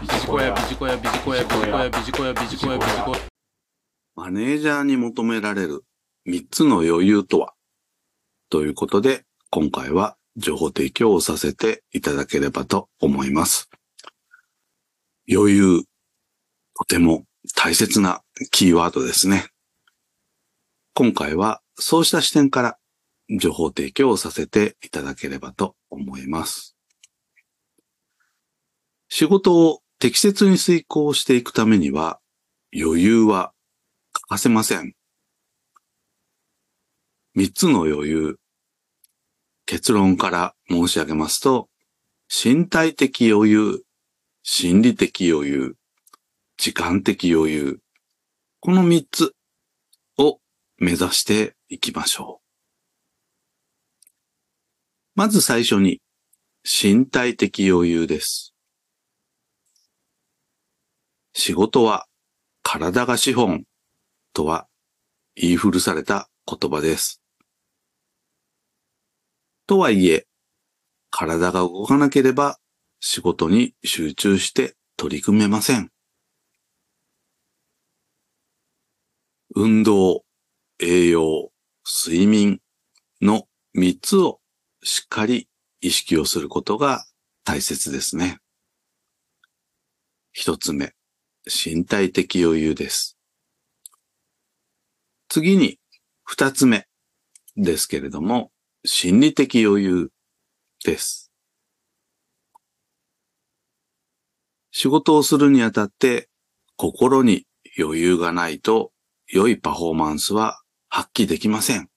ビジコヤ、ビジコヤ、ビジコヤ、ビジコヤ、ビジコヤ、ビジコヤ、ビジコヤ。マネージャーに求められる3つの余裕とは？ということで、今回は情報提供をさせていただければと思います。余裕、とても大切なキーワードですね。今回はそうした視点から情報提供をさせていただければと思います。仕事を適切に遂行していくためには余裕は欠かせません。三つの余裕。結論から申し上げますと、身体的余裕、心理的余裕、時間的余裕。この三つを目指していきましょう。まず最初に、身体的余裕です。仕事は体が資本とは言い古された言葉です。とはいえ、体が動かなければ仕事に集中して取り組めません。運動、栄養、睡眠の3つをしっかり意識をすることが大切ですね。一つ目、身体的余裕です。次に、二つ目ですけれども、心理的余裕です。仕事をするにあたって、心に余裕がないと、良いパフォーマンスは発揮できません。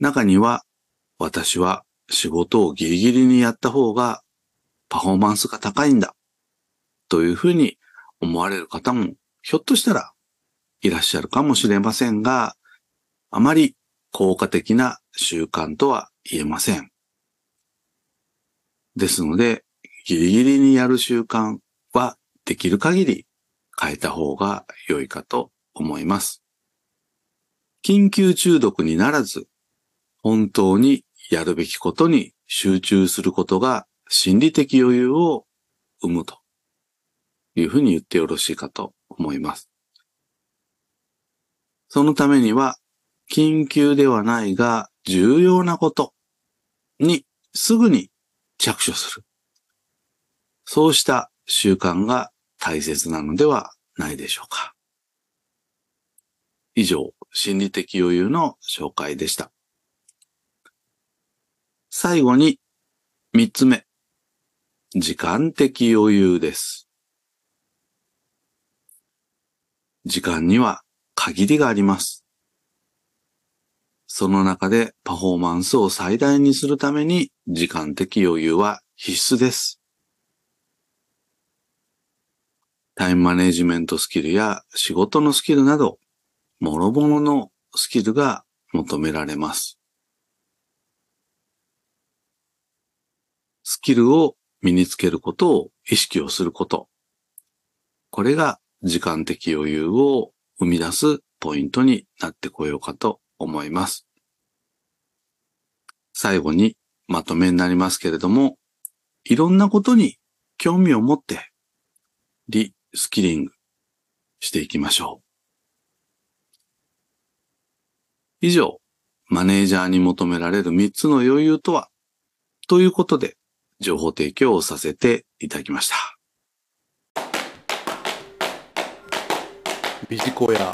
中には、私は仕事をギリギリにやった方が、パフォーマンスが高いんだ。というふうに思われる方も、ひょっとしたらいらっしゃるかもしれませんが、あまり効果的な習慣とは言えません。ですので、ギリギリにやる習慣はできる限り変えた方が良いかと思います。緊急中毒にならず、本当にやるべきことに集中することが心理的余裕を生むというふうに言ってよろしいかと思います。そのためには、緊急ではないが重要なことにすぐに着手する。そうした習慣が大切なのではないでしょうか。以上、心理的余裕の紹介でした。最後に、三つ目。時間的余裕です。時間には限りがあります。その中でパフォーマンスを最大にするために時間的余裕は必須です。タイムマネジメントスキルや仕事のスキルなど、諸々のスキルが求められます。スキルを身につけることを意識をすること。これが時間的余裕を生み出すポイントになってこようかと思います。最後にまとめになりますけれども、いろんなことに興味を持ってリスキリングしていきましょう。以上、マネージャーに求められる3つの余裕とは？ということで情報提供をさせていただきました。ビジコや、